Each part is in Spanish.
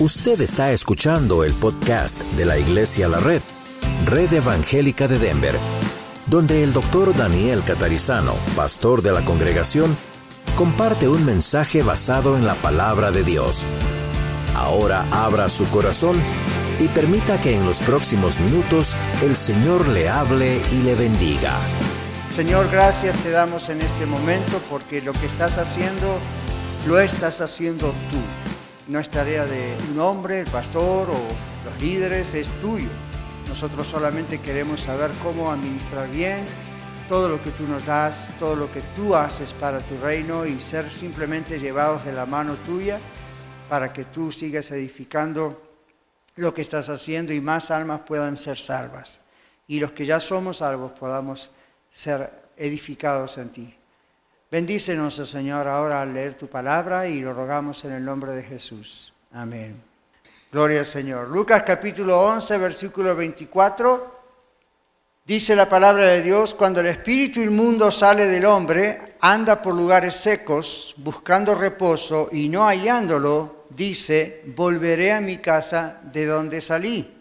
Usted está escuchando el podcast de la Iglesia La Red, Red Evangélica de Denver, donde el doctor Daniel Catarizano, pastor de la congregación, comparte un mensaje basado en la palabra de Dios. Ahora abra su corazón y permita que en los próximos minutos el Señor le hable y le bendiga. Señor, gracias te damos en este momento porque lo que estás haciendo lo estás haciendo tú. No es tarea de un hombre, el pastor o los líderes, es tuyo. Nosotros solamente queremos saber cómo administrar bien todo lo que tú nos das, todo lo que tú haces para tu reino y ser simplemente llevados de la mano tuya para que tú sigas edificando lo que estás haciendo y más almas puedan ser salvas. Y los que ya somos salvos podamos ser edificados en ti. Bendícenos, oh Señor, ahora al leer tu palabra y lo rogamos en el nombre de Jesús. Amén. Gloria al Señor. Lucas capítulo 11, versículo 24. Dice la palabra de Dios, cuando el espíritu inmundo sale del hombre, anda por lugares secos, buscando reposo y no hallándolo, dice, volveré a mi casa de donde salí.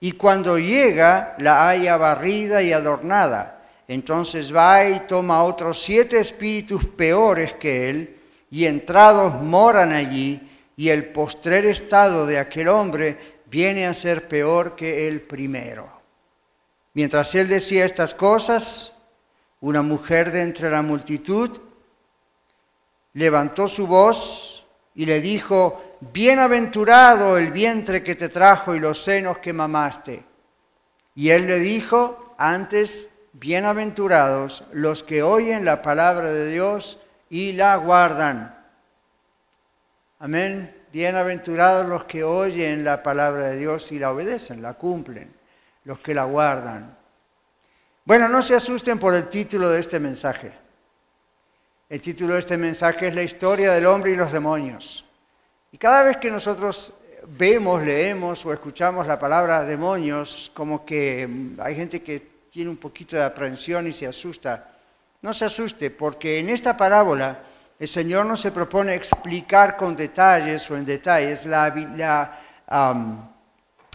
Y cuando llega, la haya barrida y adornada entonces va y toma otros siete espíritus peores que él, y entrados moran allí, y el postrer estado de aquel hombre viene a ser peor que el primero. Mientras él decía estas cosas, una mujer de entre la multitud levantó su voz y le dijo, Bienaventurado el vientre que te trajo y los senos que mamaste. Y él le dijo, antes bienaventurados los que oyen la palabra de Dios y la guardan. Amén. Bienaventurados los que oyen la palabra de Dios y la obedecen, la cumplen, los que la guardan. Bueno, no se asusten por el título de este mensaje. El título de este mensaje es la historia del hombre y los demonios. Y cada vez que nosotros vemos, leemos o escuchamos la palabra demonios, como que hay gente que tiene un poquito de aprensión y se asusta. No se asuste, porque en esta parábola el Señor no se propone explicar con detalles o en detalles la,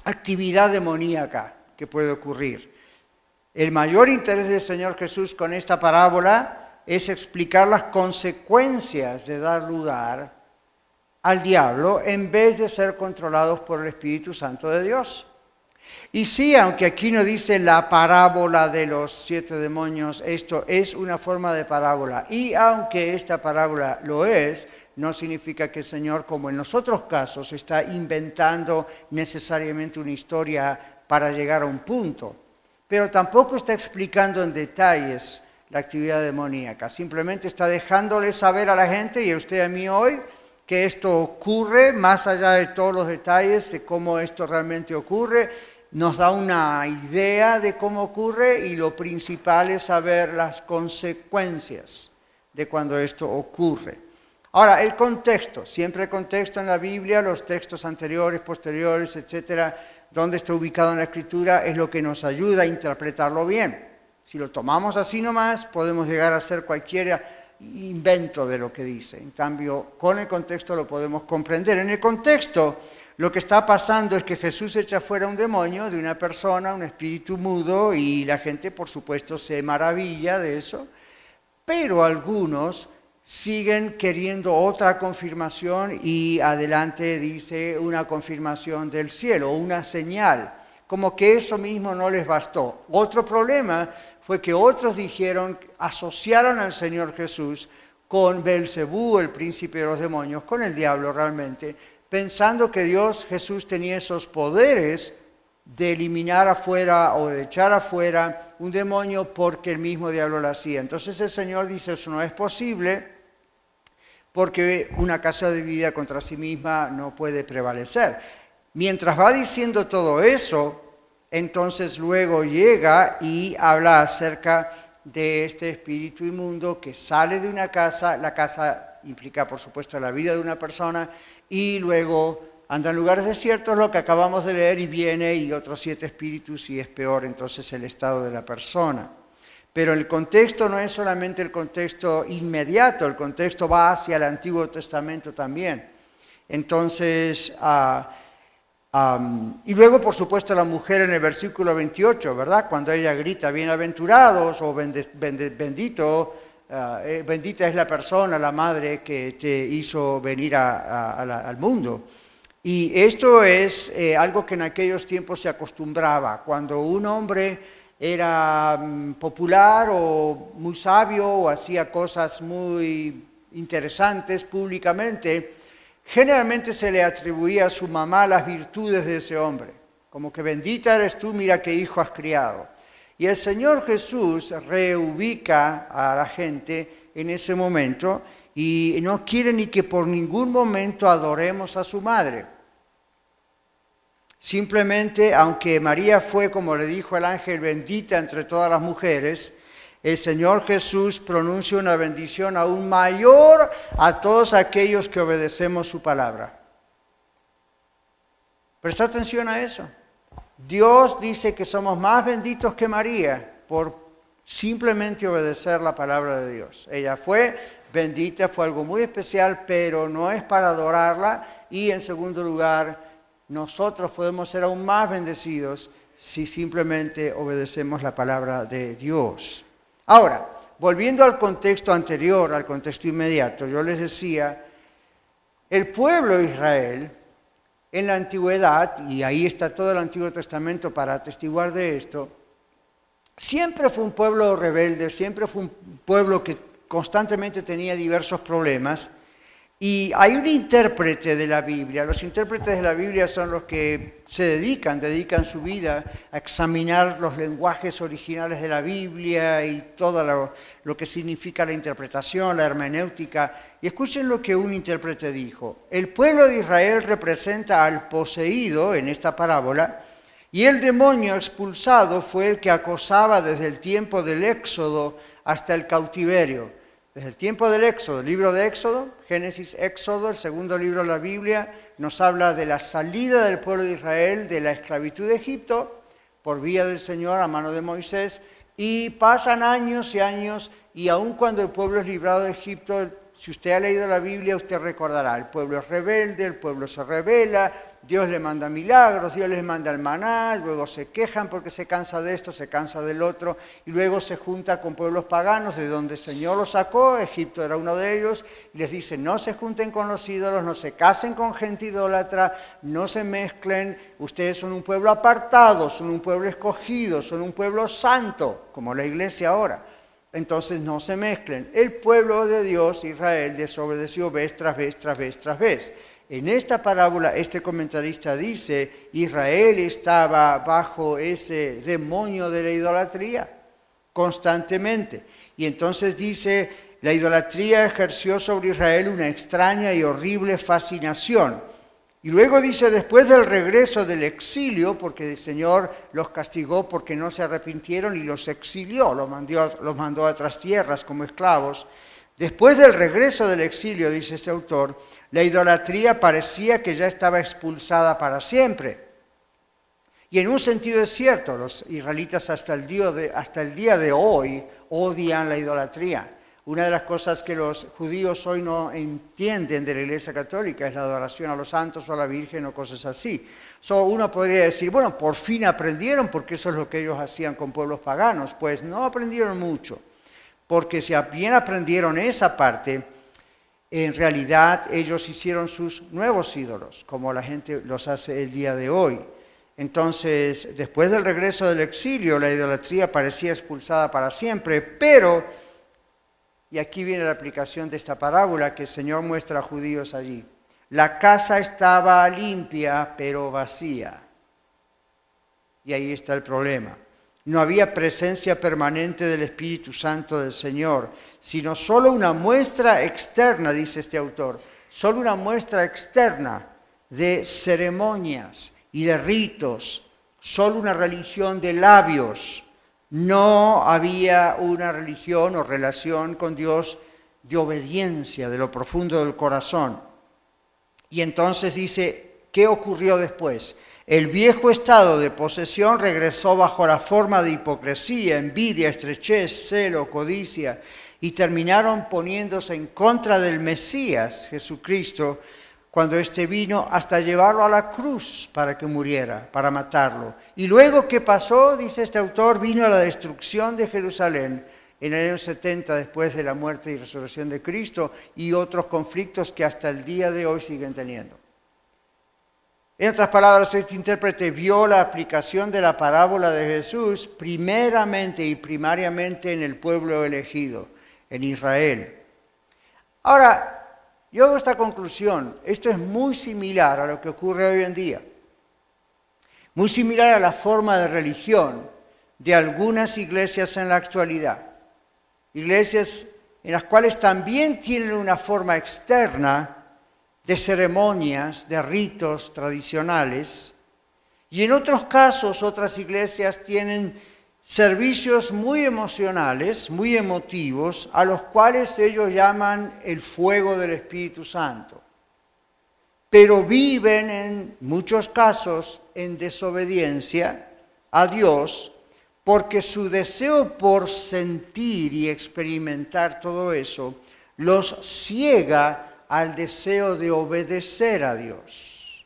actividad demoníaca que puede ocurrir. El mayor interés del Señor Jesús con esta parábola es explicar las consecuencias de dar lugar al diablo en vez de ser controlados por el Espíritu Santo de Dios. Y sí, aunque aquí no dice la parábola de los siete demonios, esto es una forma de parábola. Y aunque esta parábola lo es, no significa que el Señor, como en los otros casos, está inventando necesariamente una historia para llegar a un punto. Pero tampoco está explicando en detalles la actividad demoníaca. Simplemente está dejándole saber a la gente y a usted y a mí hoy que esto ocurre, más allá de todos los detalles de cómo esto realmente ocurre nos da una idea de cómo ocurre y lo principal es saber las consecuencias de cuando esto ocurre. Ahora, el contexto, siempre el contexto en la Biblia, los textos anteriores, posteriores, etcétera, donde está ubicado en la Escritura, es lo que nos ayuda a interpretarlo bien. Si lo tomamos así nomás, podemos llegar a ser cualquier invento de lo que dice. En cambio, con el contexto lo podemos comprender. En el contexto, lo que está pasando es que Jesús echa fuera un demonio de una persona, un espíritu mudo, y la gente, por supuesto, se maravilla de eso, pero algunos siguen queriendo otra confirmación y adelante dice una confirmación del cielo, una señal, como que eso mismo no les bastó. Otro problema fue que otros dijeron, asociaron al Señor Jesús con Belcebú, el príncipe de los demonios, con el diablo realmente, pensando que Dios Jesús tenía esos poderes de eliminar afuera o de echar afuera un demonio porque el mismo diablo lo hacía. Entonces el Señor dice, eso no es posible porque una casa dividida contra sí misma no puede prevalecer. Mientras va diciendo todo eso, entonces luego llega y habla acerca de este espíritu inmundo que sale de una casa, la casa implica por supuesto la vida de una persona, y luego anda en lugares desiertos, lo que acabamos de leer, y viene y otros siete espíritus y es peor entonces el estado de la persona. Pero el contexto no es solamente el contexto inmediato, el contexto va hacia el Antiguo Testamento también. Entonces, ah, y luego, por supuesto, la mujer en el versículo 28, ¿verdad? Cuando ella grita, bienaventurados o bendito, ah, eh, bendita es la persona, la madre que te hizo venir al mundo. Y esto es eh, algo que en aquellos tiempos se acostumbraba. Cuando un hombre era mm, popular o muy sabio o hacía cosas muy interesantes públicamente, generalmente se le atribuía a su mamá las virtudes de ese hombre. Como que bendita eres tú, mira qué hijo has criado. Y el Señor Jesús reubica a la gente en ese momento y no quiere ni que por ningún momento adoremos a su madre. Simplemente, aunque María fue, como le dijo el ángel, bendita entre todas las mujeres, el Señor Jesús pronuncia una bendición aún mayor a todos aquellos que obedecemos su palabra. Presta atención a eso. Dios dice que somos más benditos que María por simplemente obedecer la palabra de Dios. Ella fue bendita, fue algo muy especial, pero no es para adorarla. Y en segundo lugar, nosotros podemos ser aún más bendecidos si simplemente obedecemos la palabra de Dios. Ahora, volviendo al contexto anterior, al contexto inmediato, yo les decía, el pueblo de Israel en la antigüedad, y ahí está todo el Antiguo Testamento para atestiguar de esto, siempre fue un pueblo rebelde, siempre fue un pueblo que constantemente tenía diversos problemas, y hay un intérprete de la Biblia. Los intérpretes de la Biblia son los que se dedican, dedican su vida a examinar los lenguajes originales de la Biblia y todo lo, que significa la interpretación, la hermenéutica. Y escuchen lo que un intérprete dijo. El pueblo de Israel representa al poseído en esta parábola y el demonio expulsado fue el que acosaba desde el tiempo del Éxodo hasta el cautiverio. Desde el tiempo del Éxodo, el libro de Éxodo, Génesis, Éxodo, el segundo libro de la Biblia, nos habla de la salida del pueblo de Israel de la esclavitud de Egipto por vía del Señor a mano de Moisés. Y pasan años y años y aun cuando el pueblo es librado de Egipto, si usted ha leído la Biblia, usted recordará, el pueblo es rebelde, el pueblo se revela, Dios le manda milagros, Dios les manda el maná, luego se quejan porque se cansa de esto, se cansa del otro, y luego se junta con pueblos paganos de donde el Señor los sacó, Egipto era uno de ellos, y les dice, no se junten con los ídolos, no se casen con gente idólatra, no se mezclen, ustedes son un pueblo apartado, son un pueblo escogido, son un pueblo santo, como la iglesia ahora. Entonces no se mezclen. El pueblo de Dios, Israel, desobedeció vez tras vez, tras vez, tras vez. En esta parábola, este comentarista dice, Israel estaba bajo ese demonio de la idolatría constantemente. Y entonces dice, la idolatría ejerció sobre Israel una extraña y horrible fascinación. Y luego dice, después del regreso del exilio, porque el Señor los castigó porque no se arrepintieron y los exilió, los mandó, los mandó a otras tierras como esclavos, después del regreso del exilio, dice este autor, la idolatría parecía que ya estaba expulsada para siempre. Y en un sentido es cierto, los israelitas hasta el día de, hoy odian la idolatría. Una de las cosas que los judíos hoy no entienden de la Iglesia Católica es la adoración a los santos o a la Virgen o cosas así. So, uno podría decir, bueno, por fin aprendieron porque eso es lo que ellos hacían con pueblos paganos. Pues no aprendieron mucho, porque si bien aprendieron esa parte, en realidad ellos hicieron sus nuevos ídolos, como la gente los hace el día de hoy. Entonces, después del regreso del exilio, la idolatría parecía expulsada para siempre, pero, y aquí viene la aplicación de esta parábola que el Señor muestra a judíos allí, la casa estaba limpia, pero vacía. Y ahí está el problema. No había presencia permanente del Espíritu Santo del Señor, sino solo una muestra externa, dice este autor, solo una muestra externa de ceremonias y de ritos, solo una religión de labios. No había una religión o relación con Dios de obediencia, de lo profundo del corazón. Y entonces dice, ¿qué ocurrió después? El viejo estado de posesión regresó bajo la forma de hipocresía, envidia, estrechez, celo, codicia, y terminaron poniéndose en contra del Mesías, Jesucristo, cuando éste vino hasta llevarlo a la cruz para que muriera, para matarlo. Y luego, ¿qué pasó? Dice este autor, vino a la destrucción de Jerusalén en el año 70 después de la muerte y resurrección de Cristo y otros conflictos que hasta el día de hoy siguen teniendo. En otras palabras, este intérprete vio la aplicación de la parábola de Jesús primeramente y primariamente en el pueblo elegido, en Israel. Ahora, yo hago esta conclusión. Esto es muy similar a lo que ocurre hoy en día. Muy similar a la forma de religión de algunas iglesias en la actualidad. Iglesias en las cuales también tienen una forma externa de ceremonias, de ritos tradicionales. Y en otros casos otras iglesias tienen servicios muy emocionales, muy emotivos, a los cuales ellos llaman el fuego del Espíritu Santo. Pero viven en muchos casos en desobediencia a Dios porque su deseo por sentir y experimentar todo eso los ciega al deseo de obedecer a Dios.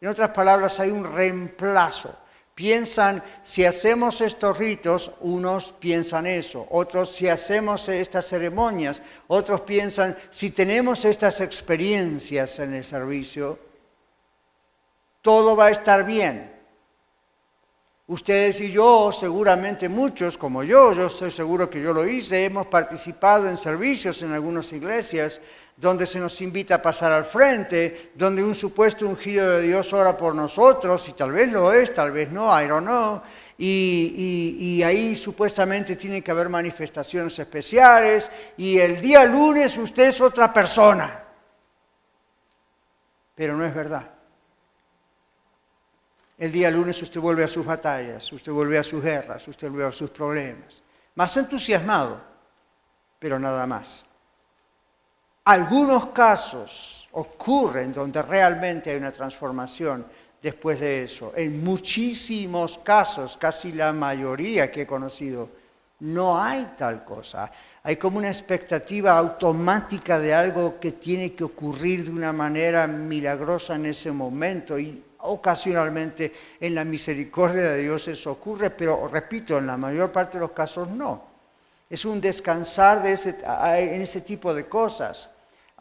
En otras palabras, hay un reemplazo piensan, si hacemos estos ritos, unos piensan eso, otros si hacemos estas ceremonias, otros piensan, si tenemos estas experiencias en el servicio, todo va a estar bien. Ustedes y yo, seguramente muchos como yo, yo estoy seguro que yo lo hice, hemos participado en servicios en algunas iglesias donde se nos invita a pasar al frente, donde un supuesto ungido de Dios ora por nosotros, y tal vez lo es, tal vez no, I don't know, y, y ahí supuestamente tiene que haber manifestaciones especiales, y el día lunes usted es otra persona. Pero no es verdad. El día lunes usted vuelve a sus batallas, usted vuelve a sus guerras, usted vuelve a sus problemas. Más entusiasmado, pero nada más. Algunos casos ocurren donde realmente hay una transformación después de eso. En muchísimos casos, casi la mayoría que he conocido, no hay tal cosa. Hay como una expectativa automática de algo que tiene que ocurrir de una manera milagrosa en ese momento y Ocasionalmente en la misericordia de Dios eso ocurre, pero repito, en la mayor parte de los casos no. Es un descansar de ese, en ese tipo de cosas.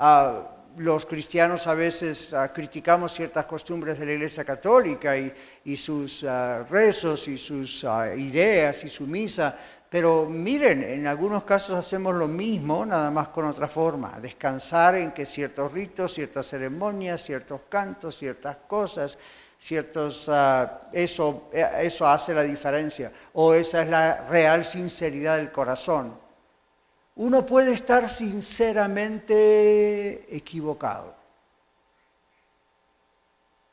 Ah, los cristianos a veces ah, criticamos ciertas costumbres de la Iglesia Católica y, sus ah, rezos y sus ideas y su misa, pero miren, en algunos casos hacemos lo mismo, nada más con otra forma, descansar en que ciertos ritos, ciertas ceremonias, ciertos cantos, ciertas cosas, ciertos, ah, eso, eh, eso hace la diferencia, o esa es la real sinceridad del corazón. Uno puede estar sinceramente equivocado.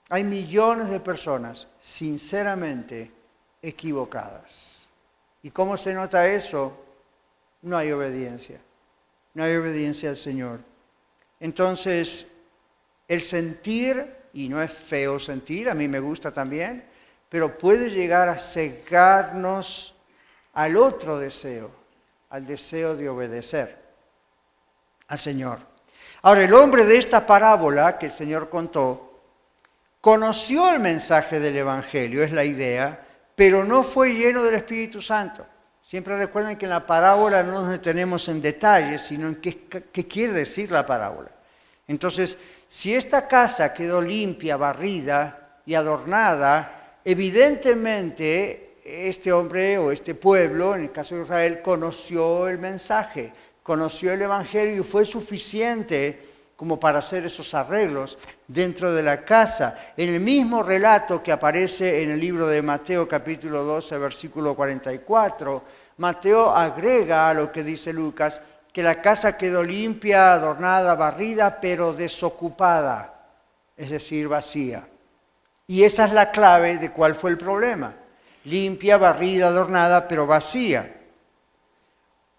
Hay millones de personas sinceramente equivocadas. ¿Y cómo se nota eso? No hay obediencia. No hay obediencia al Señor. Entonces, el sentir, y no es feo sentir, a mí me gusta también, pero puede llegar a cegarnos al otro deseo, al deseo de obedecer al Señor. Ahora, el hombre de esta parábola que el Señor contó, conoció el mensaje del Evangelio, es la idea, pero no fue lleno del Espíritu Santo. Siempre recuerden que en la parábola no nos detenemos en detalles, sino en qué, qué quiere decir la parábola. Entonces, si esta casa quedó limpia, barrida y adornada, evidentemente este hombre o este pueblo, en el caso de Israel, conoció el mensaje, conoció el Evangelio y fue suficiente como para hacer esos arreglos dentro de la casa. En el mismo relato que aparece en el libro de Mateo capítulo 12, versículo 44, Mateo agrega a lo que dice Lucas, que la casa quedó limpia, adornada, barrida, pero desocupada, es decir, vacía. Y esa es la clave de cuál fue el problema. Limpia, barrida, adornada, pero vacía.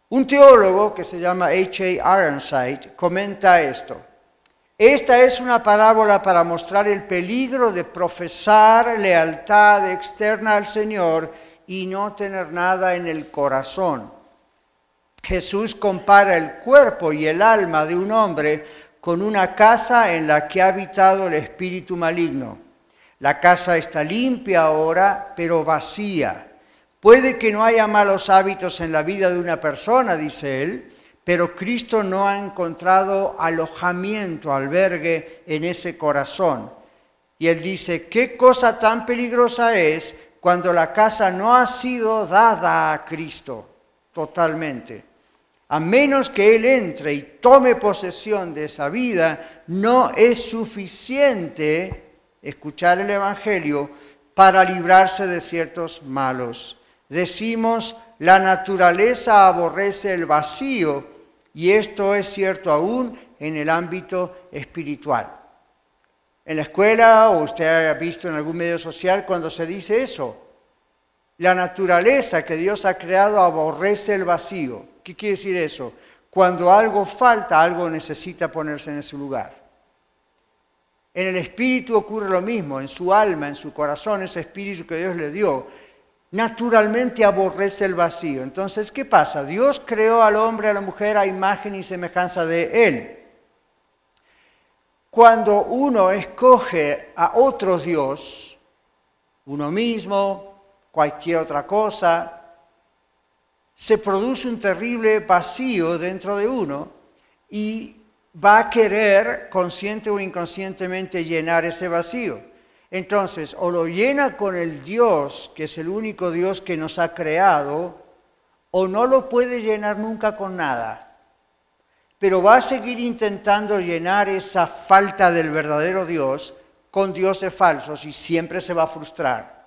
Un teólogo que se llama H.A. Ironside comenta esto. Esta es una parábola para mostrar el peligro de profesar lealtad externa al Señor y no tener nada en el corazón. Jesús compara el cuerpo y el alma de un hombre con una casa en la que ha habitado el espíritu maligno. La casa está limpia ahora, pero vacía. Puede que no haya malos hábitos en la vida de una persona, dice él, pero Cristo no ha encontrado alojamiento, albergue en ese corazón. Y él dice, ¿qué cosa tan peligrosa es cuando la casa no ha sido dada a Cristo totalmente? A menos que Él entre y tome posesión de esa vida, no es suficiente escuchar el Evangelio para librarse de ciertos malos. Decimos, la naturaleza aborrece el vacío y esto es cierto aún en el ámbito espiritual. En la escuela o usted ha visto en algún medio social cuando se dice eso, la naturaleza que Dios ha creado aborrece el vacío. ¿Qué quiere decir eso? Cuando algo falta, algo necesita ponerse en ese lugar. En el espíritu ocurre lo mismo, en su alma, en su corazón, ese espíritu que Dios le dio, naturalmente aborrece el vacío. Entonces, ¿qué pasa? Dios creó al hombre, a la mujer a imagen y semejanza de Él. Cuando uno escoge a otro Dios, uno mismo, cualquier otra cosa, se produce un terrible vacío dentro de uno y va a querer, consciente o inconscientemente, llenar ese vacío. Entonces, o lo llena con el Dios, que es el único Dios que nos ha creado, o no lo puede llenar nunca con nada. Pero va a seguir intentando llenar esa falta del verdadero Dios con dioses falsos y siempre se va a frustrar.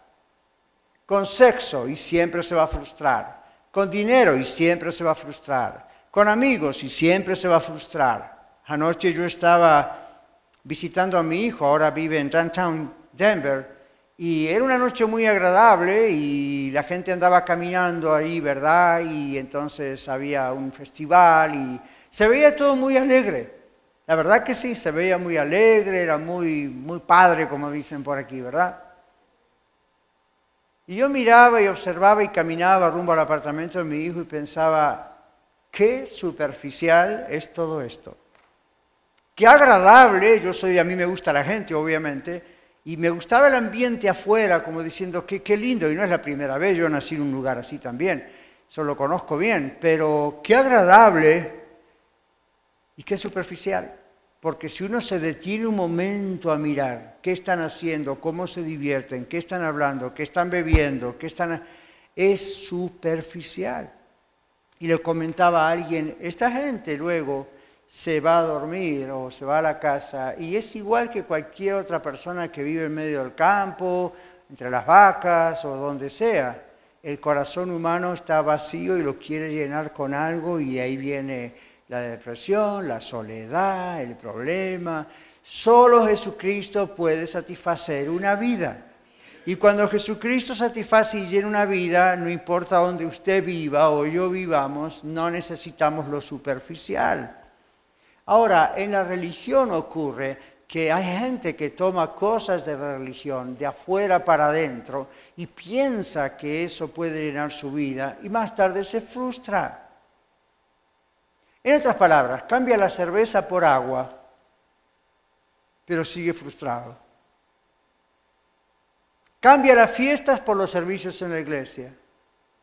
Con sexo y siempre se va a frustrar con dinero y siempre se va a frustrar, con amigos y siempre se va a frustrar. Anoche yo estaba visitando a mi hijo, ahora vive en downtown Denver, y era una noche muy agradable y la gente andaba caminando ahí, ¿verdad? Y entonces había un festival y se veía todo muy alegre. La verdad que sí, se veía muy alegre, era muy, muy padre, como dicen por aquí, ¿verdad? Y yo miraba y observaba y caminaba rumbo al apartamento de mi hijo y pensaba, qué superficial es todo esto. Qué agradable, yo soy, a mí me gusta la gente, obviamente, y me gustaba el ambiente afuera, como diciendo, qué, qué lindo, y no es la primera vez, yo nací en un lugar así también, eso lo conozco bien, pero qué agradable y qué superficial. Porque si uno se detiene un momento a mirar qué están haciendo, cómo se divierten, qué están hablando, qué están bebiendo, qué están... es superficial. Y le comentaba a alguien, esta gente luego se va a dormir o se va a la casa y es igual que cualquier otra persona que vive en medio del campo, entre las vacas o donde sea. El corazón humano está vacío y lo quiere llenar con algo y ahí viene la depresión, la soledad, el problema. Solo Jesucristo puede satisfacer una vida. Y cuando Jesucristo satisface y llena una vida, no importa dónde usted viva o yo vivamos, no necesitamos lo superficial. Ahora, en la religión ocurre que hay gente que toma cosas de la religión de afuera para adentro y piensa que eso puede llenar su vida y más tarde se frustra. En otras palabras, cambia la cerveza por agua, pero sigue frustrado. Cambia las fiestas por los servicios en la iglesia,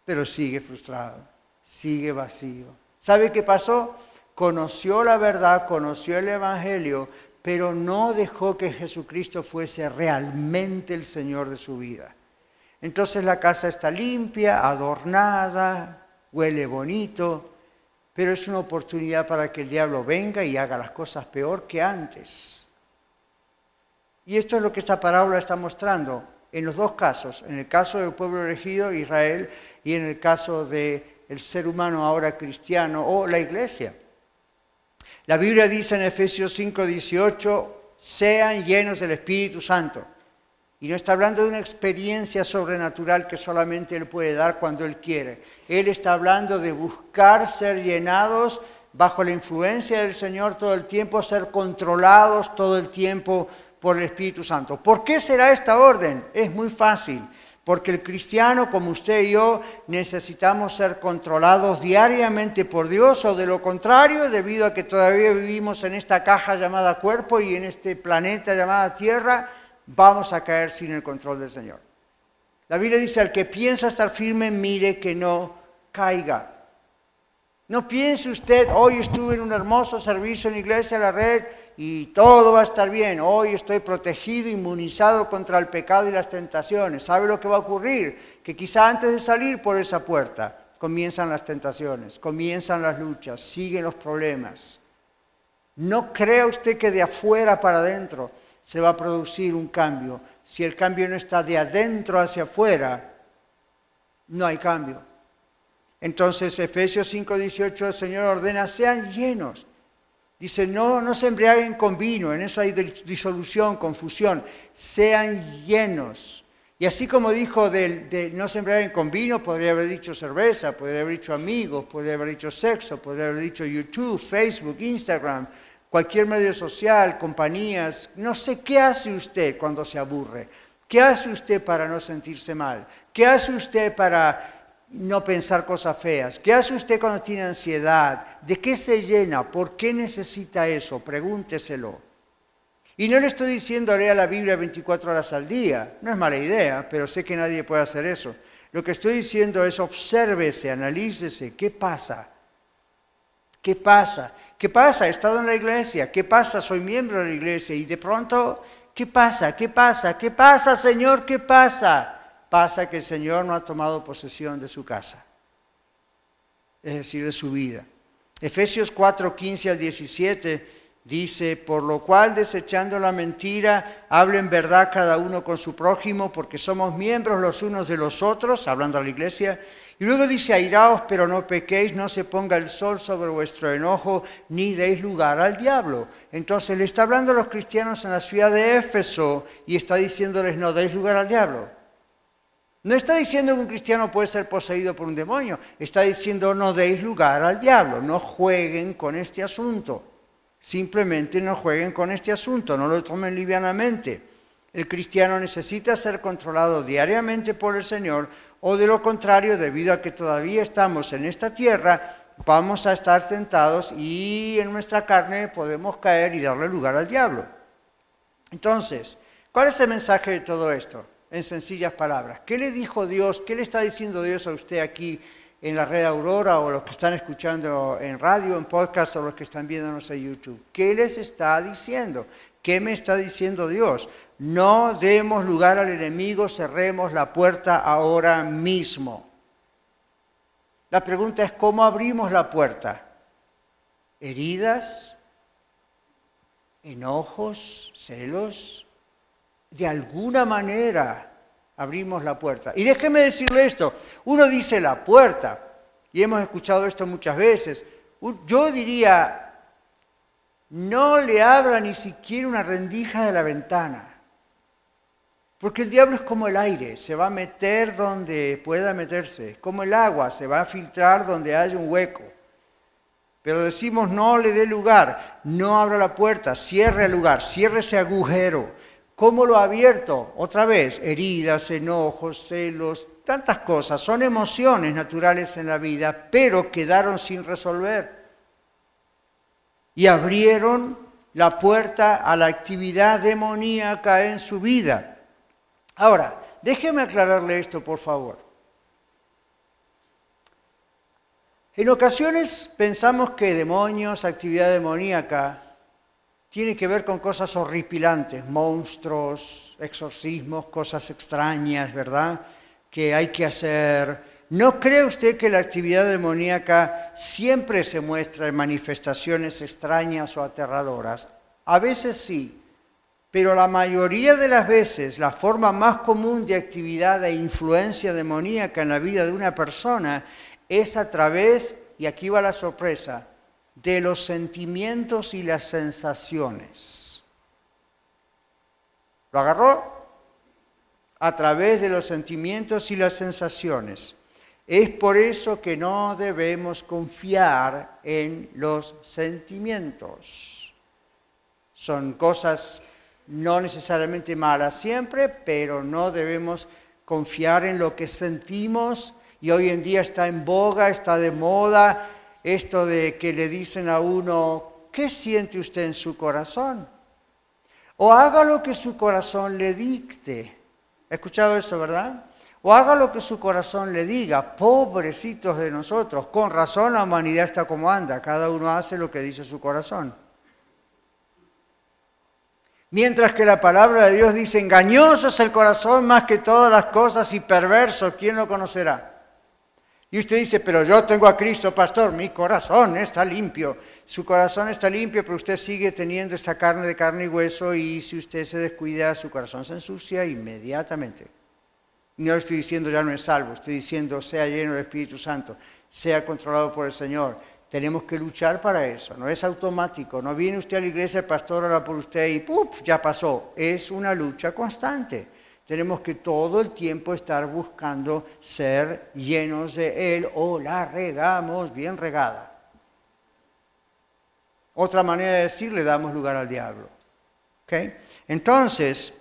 pero sigue frustrado, sigue vacío. ¿Sabe qué pasó? Conoció la verdad, conoció el Evangelio, pero no dejó que Jesucristo fuese realmente el Señor de su vida. Entonces la casa está limpia, adornada, huele bonito, pero es una oportunidad para que el diablo venga y haga las cosas peor que antes. Y esto es lo que esta parábola está mostrando en los dos casos, en el caso del pueblo elegido, Israel, y en el caso del ser humano ahora cristiano o la iglesia. La Biblia dice en Efesios 5:18, sean llenos del Espíritu Santo. Y no está hablando de una experiencia sobrenatural que solamente Él puede dar cuando Él quiere. Él está hablando de buscar ser llenados bajo la influencia del Señor todo el tiempo, ser controlados todo el tiempo por el Espíritu Santo. ¿Por qué será esta orden? Es muy fácil. Porque el cristiano, como usted y yo, necesitamos ser controlados diariamente por Dios o de lo contrario, debido a que todavía vivimos en esta caja llamada cuerpo y en este planeta llamada Tierra, vamos a caer sin el control del Señor. La Biblia dice, al que piensa estar firme, mire que no caiga. No piense usted, hoy estuve en un hermoso servicio en iglesia de la red y todo va a estar bien. Hoy estoy protegido, inmunizado contra el pecado y las tentaciones. ¿Sabe lo que va a ocurrir? Que quizá antes de salir por esa puerta comienzan las tentaciones, comienzan las luchas, siguen los problemas. No crea usted que de afuera para adentro se va a producir un cambio. Si el cambio no está de adentro hacia afuera, no hay cambio. Entonces Efesios 5:18 el Señor ordena, sean llenos Dice, no, no se embriaguen con vino, en eso hay disolución, confusión, sean llenos. Y así como dijo no se embriaguen con vino, podría haber dicho cerveza, podría haber dicho amigos, podría haber dicho sexo, podría haber dicho YouTube, Facebook, Instagram, cualquier medio social, compañías. No sé qué hace usted cuando se aburre. ¿Qué hace usted para no sentirse mal? ¿Qué hace usted para no pensar cosas feas. ¿Qué hace usted cuando tiene ansiedad? ¿De qué se llena? ¿Por qué necesita eso? Pregúnteselo. Y no le estoy diciendo lea la Biblia 24 horas al día, no es mala idea, pero sé que nadie puede hacer eso. Lo que estoy diciendo es obsérvese, analícese, ¿qué pasa? ¿Qué pasa? ¿Qué pasa? He estado en la iglesia, ¿qué pasa? Soy miembro de la iglesia y de pronto, ¿qué pasa? ¿Qué pasa? ¿Qué pasa, Señor? ¿Qué pasa? Pasa que el Señor no ha tomado posesión de su casa, es decir, de su vida. Efesios 4, 15 al 17 dice, por lo cual desechando la mentira, hablen verdad cada uno con su prójimo, porque somos miembros los unos de los otros, hablando a la iglesia. Y luego dice, airaos, pero no pequéis, no se ponga el sol sobre vuestro enojo, ni deis lugar al diablo. Entonces le está hablando a los cristianos en la ciudad de Éfeso y está diciéndoles, no deis lugar al diablo. No está diciendo que un cristiano puede ser poseído por un demonio, está diciendo no deis lugar al diablo, no jueguen con este asunto. Simplemente no jueguen con este asunto, no lo tomen livianamente. El cristiano necesita ser controlado diariamente por el Señor o de lo contrario, debido a que todavía estamos en esta tierra, vamos a estar tentados y en nuestra carne podemos caer y darle lugar al diablo. Entonces, ¿cuál es el mensaje de todo esto? En sencillas palabras. ¿Qué le dijo Dios? ¿Qué le está diciendo Dios a usted aquí en la red Aurora o los que están escuchando en radio, en podcast o los que están viéndonos en YouTube? ¿Qué les está diciendo? ¿Qué me está diciendo Dios? No demos lugar al enemigo, cerremos la puerta ahora mismo. La pregunta es, ¿cómo abrimos la puerta? ¿Heridas? ¿Enojos? ¿Celos? De alguna manera abrimos la puerta. Y déjeme decirle esto, uno dice la puerta, y hemos escuchado esto muchas veces, yo diría, no le abra ni siquiera una rendija de la ventana, porque el diablo es como el aire, se va a meter donde pueda meterse, como el agua, se va a filtrar donde haya un hueco. Pero decimos no le dé lugar, no abra la puerta, cierre el lugar, cierre ese agujero. ¿Cómo lo ha abierto? Otra vez, heridas, enojos, celos, tantas cosas. Son emociones naturales en la vida, pero quedaron sin resolver. Y abrieron la puerta a la actividad demoníaca en su vida. Ahora, déjeme aclararle esto, por favor. En ocasiones pensamos que demonios, actividad demoníaca, tiene que ver con cosas horripilantes, monstruos, exorcismos, cosas extrañas, ¿verdad? Que hay que hacer. ¿No cree usted que la actividad demoníaca siempre se muestra en manifestaciones extrañas o aterradoras? A veces sí, pero la mayoría de las veces la forma más común de actividad e influencia demoníaca en la vida de una persona es a través, y aquí va la sorpresa, de los sentimientos y las sensaciones. ¿Lo agarró? A través de los sentimientos y las sensaciones. Es por eso que no debemos confiar en los sentimientos. Son cosas no necesariamente malas siempre, pero no debemos confiar en lo que sentimos y hoy en día está en boga, está de moda esto de que le dicen a uno, ¿qué siente usted en su corazón? O haga lo que su corazón le dicte. ¿Ha escuchado eso, verdad? O haga lo que su corazón le diga, pobrecitos de nosotros. Con razón la humanidad está como anda, cada uno hace lo que dice su corazón. Mientras que la palabra de Dios dice, engañoso es el corazón más que todas las cosas y perverso, ¿quién lo conocerá? Y usted dice, pero yo tengo a Cristo, pastor, mi corazón está limpio. Su corazón está limpio, pero usted sigue teniendo esa carne de carne y hueso y si usted se descuida, su corazón se ensucia inmediatamente. No estoy diciendo ya no es salvo, estoy diciendo sea lleno del Espíritu Santo, sea controlado por el Señor. Tenemos que luchar para eso, no es automático. No viene usted a la iglesia, el pastor habla por usted y ¡puf! ya pasó. Es una lucha constante. Tenemos que todo el tiempo estar buscando ser llenos de Él o la regamos bien regada. Otra manera de decir, le damos lugar al diablo. Entonces,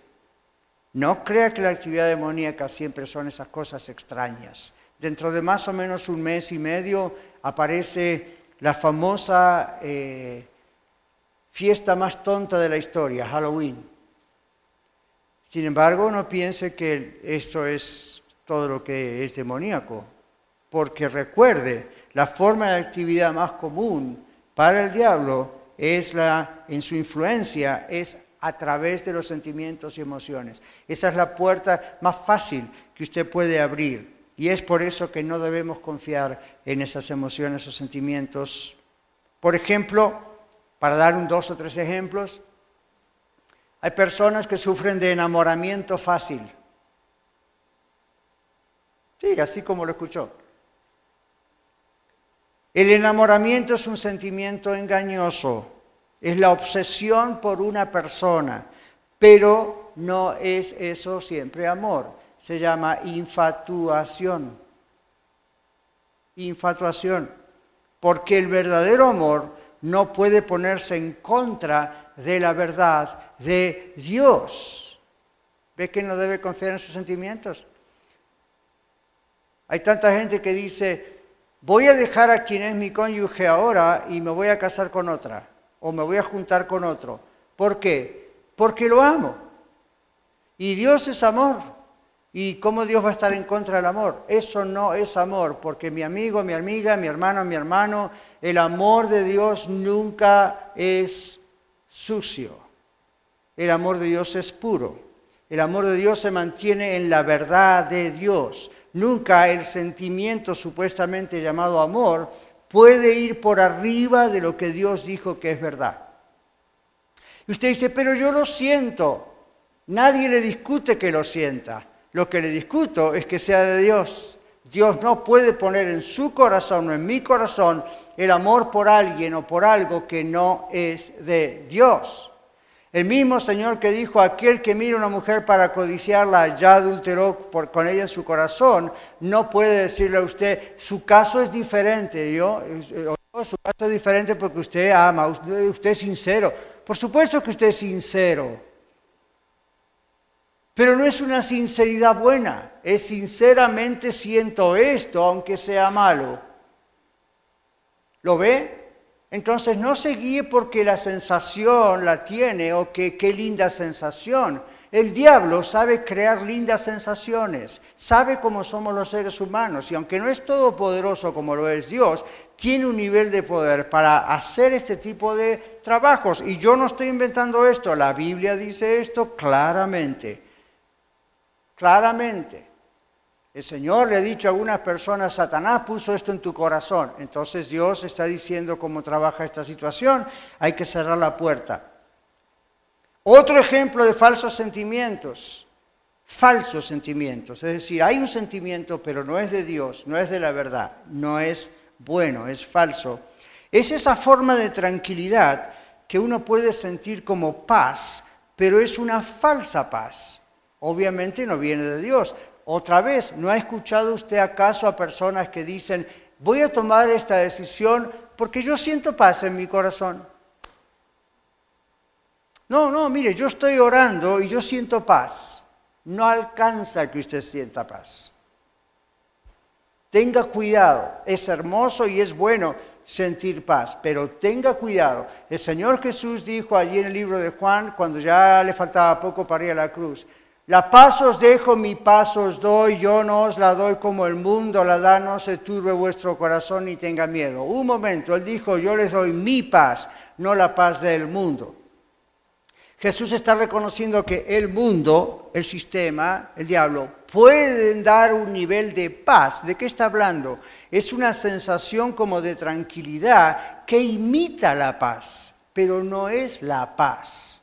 no crea que la actividad demoníaca siempre son esas cosas extrañas. Dentro de más o menos un mes y medio aparece la famosa eh, fiesta más tonta de la historia, Halloween. Sin embargo, no piense que esto es todo lo que es demoníaco, porque recuerde, la forma de actividad más común para el diablo es la, en su influencia, es a través de los sentimientos y emociones. Esa es la puerta más fácil que usted puede abrir. Y es por eso que no debemos confiar en esas emociones o sentimientos. Por ejemplo, para dar un dos o tres ejemplos, hay personas que sufren de enamoramiento fácil. Sí, así como lo escuchó. El enamoramiento es un sentimiento engañoso, es la obsesión por una persona, pero no es eso siempre amor, se llama infatuación. Infatuación, porque el verdadero amor no puede ponerse en contra de la verdad de Dios. ¿Ve que no debe confiar en sus sentimientos? Hay tanta gente que dice, voy a dejar a quien es mi cónyuge ahora y me voy a casar con otra, o me voy a juntar con otro. ¿Por qué? Porque lo amo. Y Dios es amor. ¿Y cómo Dios va a estar en contra del amor? Eso no es amor, porque mi amigo, mi amiga, mi hermano, mi hermano, el amor de Dios nunca es sucio. El amor de Dios es puro. El amor de Dios se mantiene en la verdad de Dios. Nunca el sentimiento supuestamente llamado amor puede ir por arriba de lo que Dios dijo que es verdad. Y usted dice, pero yo lo siento. Nadie le discute que lo sienta. Lo que le discuto es que sea de Dios. Dios no puede poner en su corazón o en mi corazón el amor por alguien o por algo que no es de Dios. El mismo Señor que dijo, aquel que mira a una mujer para codiciarla ya adulteró con ella en su corazón, no puede decirle a usted, su caso es diferente, yo, su caso es diferente porque usted ama, usted, usted es sincero. Por supuesto que usted es sincero, pero no es una sinceridad buena, es sinceramente siento esto, aunque sea malo. ¿Lo ve? Entonces no se guíe porque la sensación la tiene o que qué linda sensación. El diablo sabe crear lindas sensaciones, sabe cómo somos los seres humanos y aunque no es todopoderoso como lo es Dios, tiene un nivel de poder para hacer este tipo de trabajos. Y yo no estoy inventando esto, la Biblia dice esto claramente, claramente. El Señor le ha dicho a algunas personas, Satanás puso esto en tu corazón. Entonces Dios está diciendo cómo trabaja esta situación. Hay que cerrar la puerta. Otro ejemplo de falsos sentimientos. Falsos sentimientos. Es decir, hay un sentimiento, pero no es de Dios, no es de la verdad, no es bueno, es falso. Es esa forma de tranquilidad que uno puede sentir como paz, pero es una falsa paz. Obviamente no viene de Dios, otra vez, ¿no ha escuchado usted acaso a personas que dicen, voy a tomar esta decisión porque yo siento paz en mi corazón? No, no, mire, yo estoy orando y yo siento paz. no alcanza que usted sienta paz. Tenga cuidado, es hermoso y es bueno sentir paz, pero tenga cuidado. El Señor Jesús dijo allí en el libro de Juan, cuando ya le faltaba poco para ir a la cruz, la paz os dejo, mi paz os doy, yo no os la doy como el mundo la da, no se turbe vuestro corazón ni tenga miedo. Un momento, él dijo, yo les doy mi paz, no la paz del mundo. Jesús está reconociendo que el mundo, el sistema, el diablo, pueden dar un nivel de paz. ¿De qué está hablando? Es una sensación como de tranquilidad que imita la paz, pero no es la paz.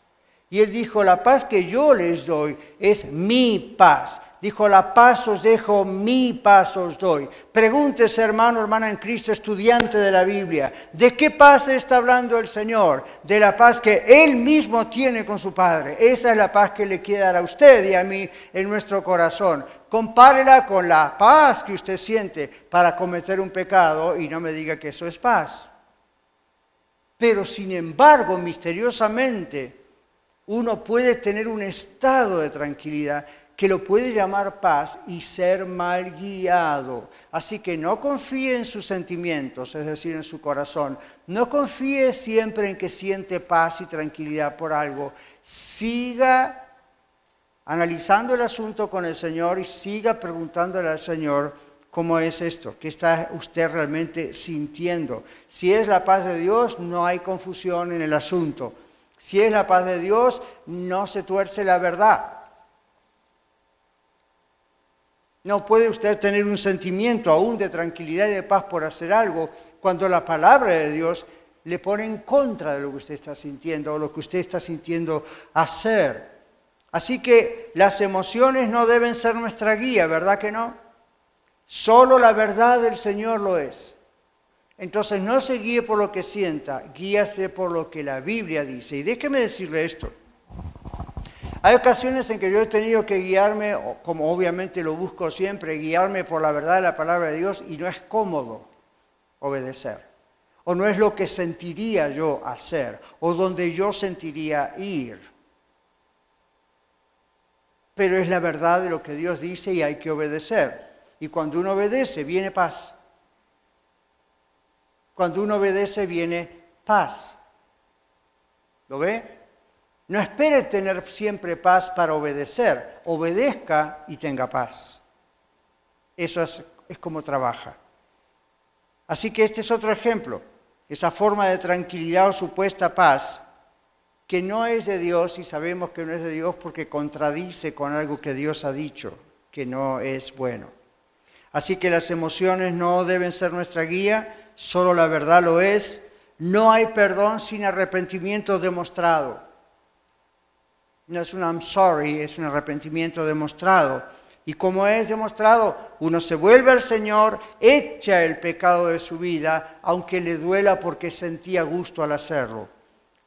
Y él dijo, la paz que yo les doy es mi paz. Dijo, la paz os dejo, mi paz os doy. Pregúntese, hermano, hermana en Cristo, estudiante de la Biblia, ¿de qué paz está hablando el Señor? De la paz que Él mismo tiene con su Padre. Esa es la paz que le quiere dar a usted y a mí en nuestro corazón. Compárela con la paz que usted siente para cometer un pecado y no me diga que eso es paz. Pero sin embargo, misteriosamente, uno puede tener un estado de tranquilidad que lo puede llamar paz y ser mal guiado. Así que no confíe en sus sentimientos, es decir, en su corazón. No confíe siempre en que siente paz y tranquilidad por algo. Siga analizando el asunto con el Señor y siga preguntándole al Señor cómo es esto, qué está usted realmente sintiendo. Si es la paz de Dios, no hay confusión en el asunto. Si es la paz de Dios, no se tuerce la verdad. No puede usted tener un sentimiento aún de tranquilidad y de paz por hacer algo cuando la palabra de Dios le pone en contra de lo que usted está sintiendo o lo que usted está sintiendo hacer. Así que las emociones no deben ser nuestra guía, ¿verdad que no? Solo la verdad del Señor lo es. Entonces no se guíe por lo que sienta, guíase por lo que la Biblia dice. Y déjeme decirle esto. Hay ocasiones en que yo he tenido que guiarme, como obviamente lo busco siempre, guiarme por la verdad de la palabra de Dios y no es cómodo obedecer. O no es lo que sentiría yo hacer, o donde yo sentiría ir. Pero es la verdad de lo que Dios dice y hay que obedecer. Y cuando uno obedece, viene paz. Cuando uno obedece viene paz. ¿Lo ve? No espere tener siempre paz para obedecer. Obedezca y tenga paz. Eso es, como trabaja. Así que este es otro ejemplo. Esa forma de tranquilidad o supuesta paz que no es de Dios y sabemos que no es de Dios porque contradice con algo que Dios ha dicho, que no es bueno. Así que las emociones no deben ser nuestra guía, solo la verdad lo es. No hay perdón sin arrepentimiento demostrado. No es un I'm sorry, es un arrepentimiento demostrado. Y como es demostrado, uno se vuelve al Señor, echa el pecado de su vida, aunque le duela porque sentía gusto al hacerlo.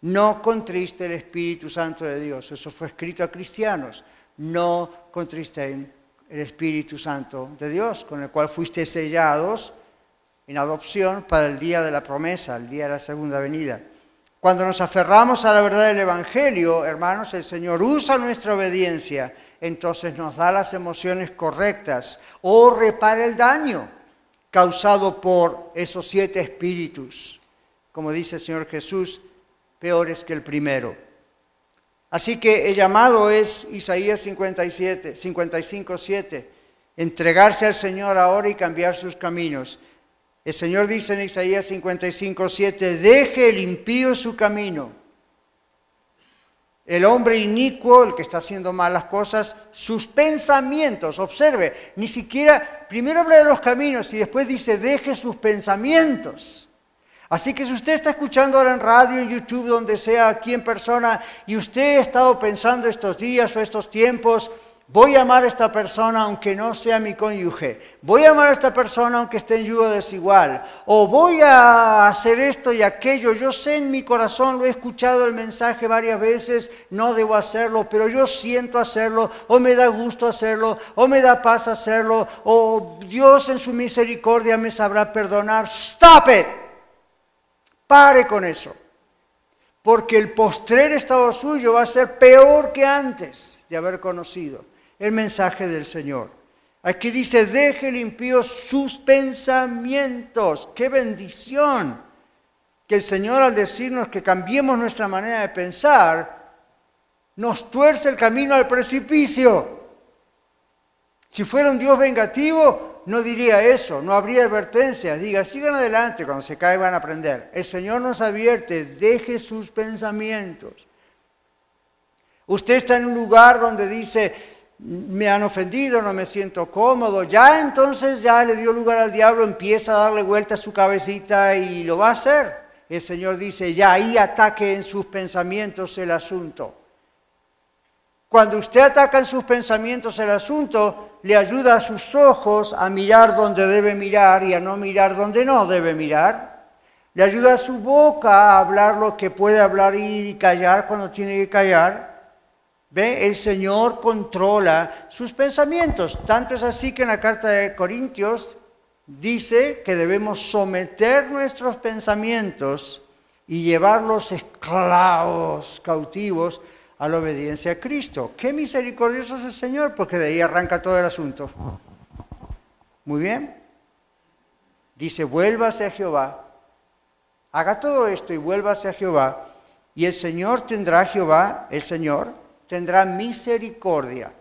No contriste el Espíritu Santo de Dios. Eso fue escrito a cristianos. No contristen el Espíritu Santo de Dios, con el cual fuiste sellados en adopción para el día de la promesa, el día de la segunda venida. Cuando nos aferramos a la verdad del Evangelio, hermanos, el Señor usa nuestra obediencia, entonces nos da las emociones correctas o repara el daño causado por esos siete espíritus. Como dice el Señor Jesús, peores que el primero. Así que el llamado es Isaías 57, 55, 7, entregarse al Señor ahora y cambiar sus caminos. El Señor dice en Isaías 55, 7, deje el impío su camino. El hombre inicuo, el que está haciendo malas cosas, sus pensamientos, observe, ni siquiera, primero habla de los caminos y después dice, deje sus pensamientos. Así que si usted está escuchando ahora en radio, en YouTube, donde sea, aquí en persona, y usted ha estado pensando estos días o estos tiempos, Voy a amar a esta persona aunque no sea mi cónyuge. Voy a amar a esta persona aunque esté en yugo desigual. O voy a hacer esto y aquello. Yo sé en mi corazón, lo he escuchado el mensaje varias veces, no debo hacerlo, pero yo siento hacerlo, o me da gusto hacerlo, o me da paz hacerlo, o Dios en su misericordia me sabrá perdonar. Stop it. Pare con eso. Porque el postrer estado suyo va a ser peor que antes de haber conocido. El mensaje del Señor. Aquí dice, deje limpios sus pensamientos. ¡Qué bendición! Que el Señor al decirnos que cambiemos nuestra manera de pensar, nos tuerce el camino al precipicio. Si fuera un Dios vengativo, no diría eso, no habría advertencias. Diga, sigan adelante, cuando se cae van a aprender. El Señor nos advierte, deje sus pensamientos. Usted está en un lugar donde dice, me han ofendido, no me siento cómodo. Ya entonces ya le dio lugar al diablo, empieza a darle vuelta a su cabecita y lo va a hacer. El Señor dice, ya ahí ataque en sus pensamientos el asunto. Cuando usted ataca en sus pensamientos el asunto, le ayuda a sus ojos a mirar donde debe mirar y a no mirar donde no debe mirar. Le ayuda a su boca a hablar lo que puede hablar y callar cuando tiene que callar. ¿Ve? El Señor controla sus pensamientos. Tanto es así que en la carta de Corintios dice que debemos someter nuestros pensamientos y llevarlos esclavos, cautivos, a la obediencia a Cristo. Qué misericordioso es el Señor, porque de ahí arranca todo el asunto. Muy bien. Dice, vuélvase a Jehová. Haga todo esto y vuélvase a Jehová. Y el Señor tendrá, Jehová, el Señor, tendrá misericordia.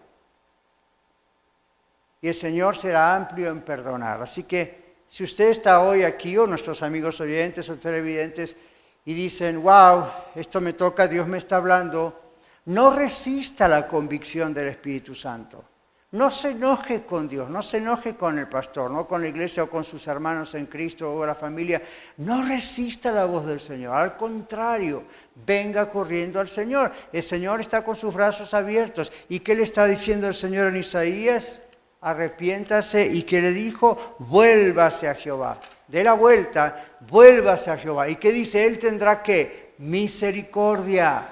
Y el Señor será amplio en perdonar. Así que si usted está hoy aquí, o nuestros amigos oyentes o televidentes, y dicen, wow, esto me toca, Dios me está hablando, no resista la convicción del Espíritu Santo. No se enoje con Dios, no se enoje con el pastor, no con la iglesia o con sus hermanos en Cristo o la familia. No resista la voz del Señor. Al contrario, venga corriendo al Señor. El Señor está con sus brazos abiertos. ¿Y qué le está diciendo el Señor en Isaías? Arrepiéntase y que le dijo, vuélvase a Jehová. De la vuelta, vuélvase a Jehová. ¿Y qué dice? Él tendrá que misericordia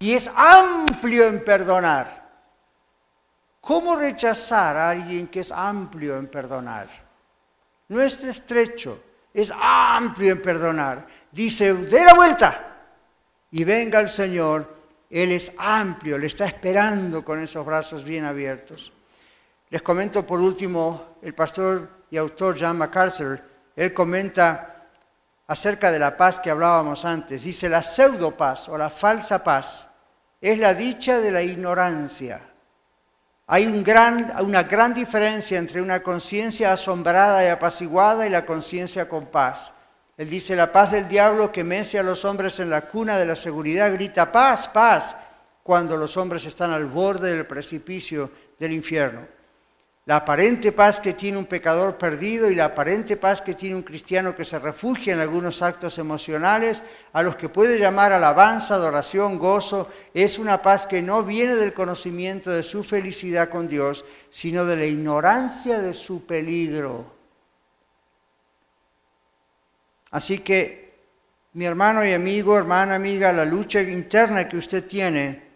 y es amplio en perdonar. ¿Cómo rechazar a alguien que es amplio en perdonar? No es estrecho, es amplio en perdonar. Dice, dé la vuelta y venga el Señor. Él es amplio, le está esperando con esos brazos bien abiertos. Les comento por último, el pastor y autor John MacArthur, él comenta acerca de la paz que hablábamos antes. Dice, la pseudo paz o la falsa paz es la dicha de la ignorancia. Hay una gran diferencia entre una conciencia asombrada y apaciguada y la conciencia con paz. Él dice, la paz del diablo que mece a los hombres en la cuna de la seguridad grita paz, paz, cuando los hombres están al borde del precipicio del infierno la aparente paz que tiene un pecador perdido y la aparente paz que tiene un cristiano que se refugia en algunos actos emocionales, a los que puede llamar alabanza, adoración, gozo, es una paz que no viene del conocimiento de su felicidad con Dios, sino de la ignorancia de su peligro. Así que, mi hermano y amigo, hermana, amiga, la lucha interna que usted tiene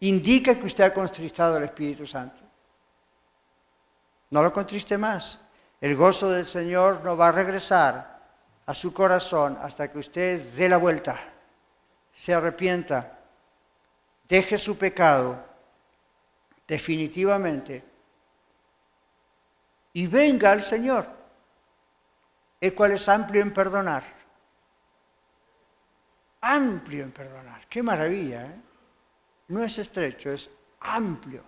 indica que usted ha contristado al Espíritu Santo. No lo contriste más. El gozo del Señor no va a regresar a su corazón hasta que usted dé la vuelta, se arrepienta, deje su pecado definitivamente y venga al Señor, el cual es amplio en perdonar. Amplio en perdonar. Qué maravilla. ¿eh? No es estrecho, es amplio.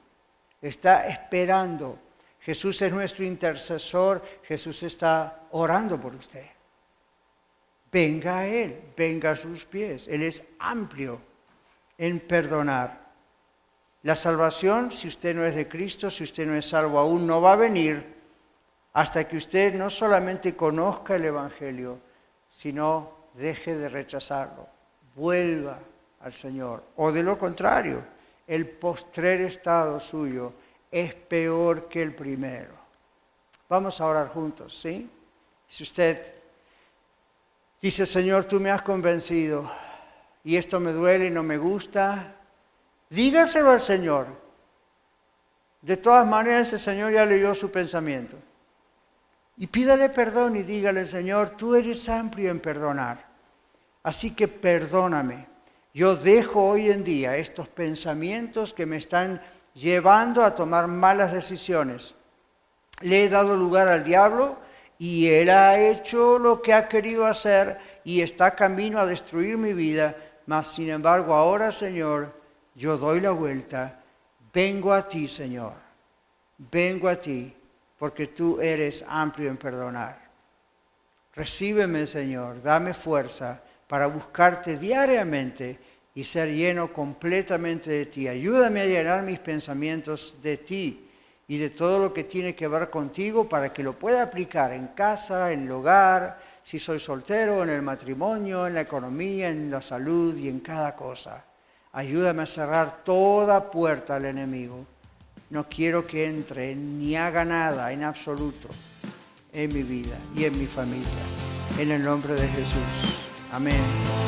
Está esperando Jesús es nuestro intercesor, Jesús está orando por usted. Venga a Él, venga a sus pies. Él es amplio en perdonar. La salvación, si usted no es de Cristo, si usted no es salvo aún, no va a venir hasta que usted no solamente conozca el Evangelio, sino deje de rechazarlo, vuelva al Señor. O de lo contrario, el postrer estado suyo es peor que el primero. Vamos a orar juntos, ¿sí? Si usted dice, Señor, tú me has convencido y esto me duele y no me gusta, dígaselo al Señor. De todas maneras, el Señor ya leyó su pensamiento. Y pídale perdón y dígale, Señor, tú eres amplio en perdonar. Así que perdóname. Yo dejo hoy en día estos pensamientos que me están llevando a tomar malas decisiones. Le he dado lugar al diablo y él ha hecho lo que ha querido hacer y está camino a destruir mi vida. Mas, sin embargo, ahora, Señor, yo doy la vuelta. Vengo a ti, Señor. Vengo a ti porque tú eres amplio en perdonar. Recíbeme, Señor. Dame fuerza para buscarte diariamente y ser lleno completamente de ti. Ayúdame a llenar mis pensamientos de ti y de todo lo que tiene que ver contigo para que lo pueda aplicar en casa, en el hogar, si soy soltero, en el matrimonio, en la economía, en la salud y en cada cosa. Ayúdame a cerrar toda puerta al enemigo. No quiero que entre ni haga nada en absoluto en mi vida y en mi familia. En el nombre de Jesús. Amén.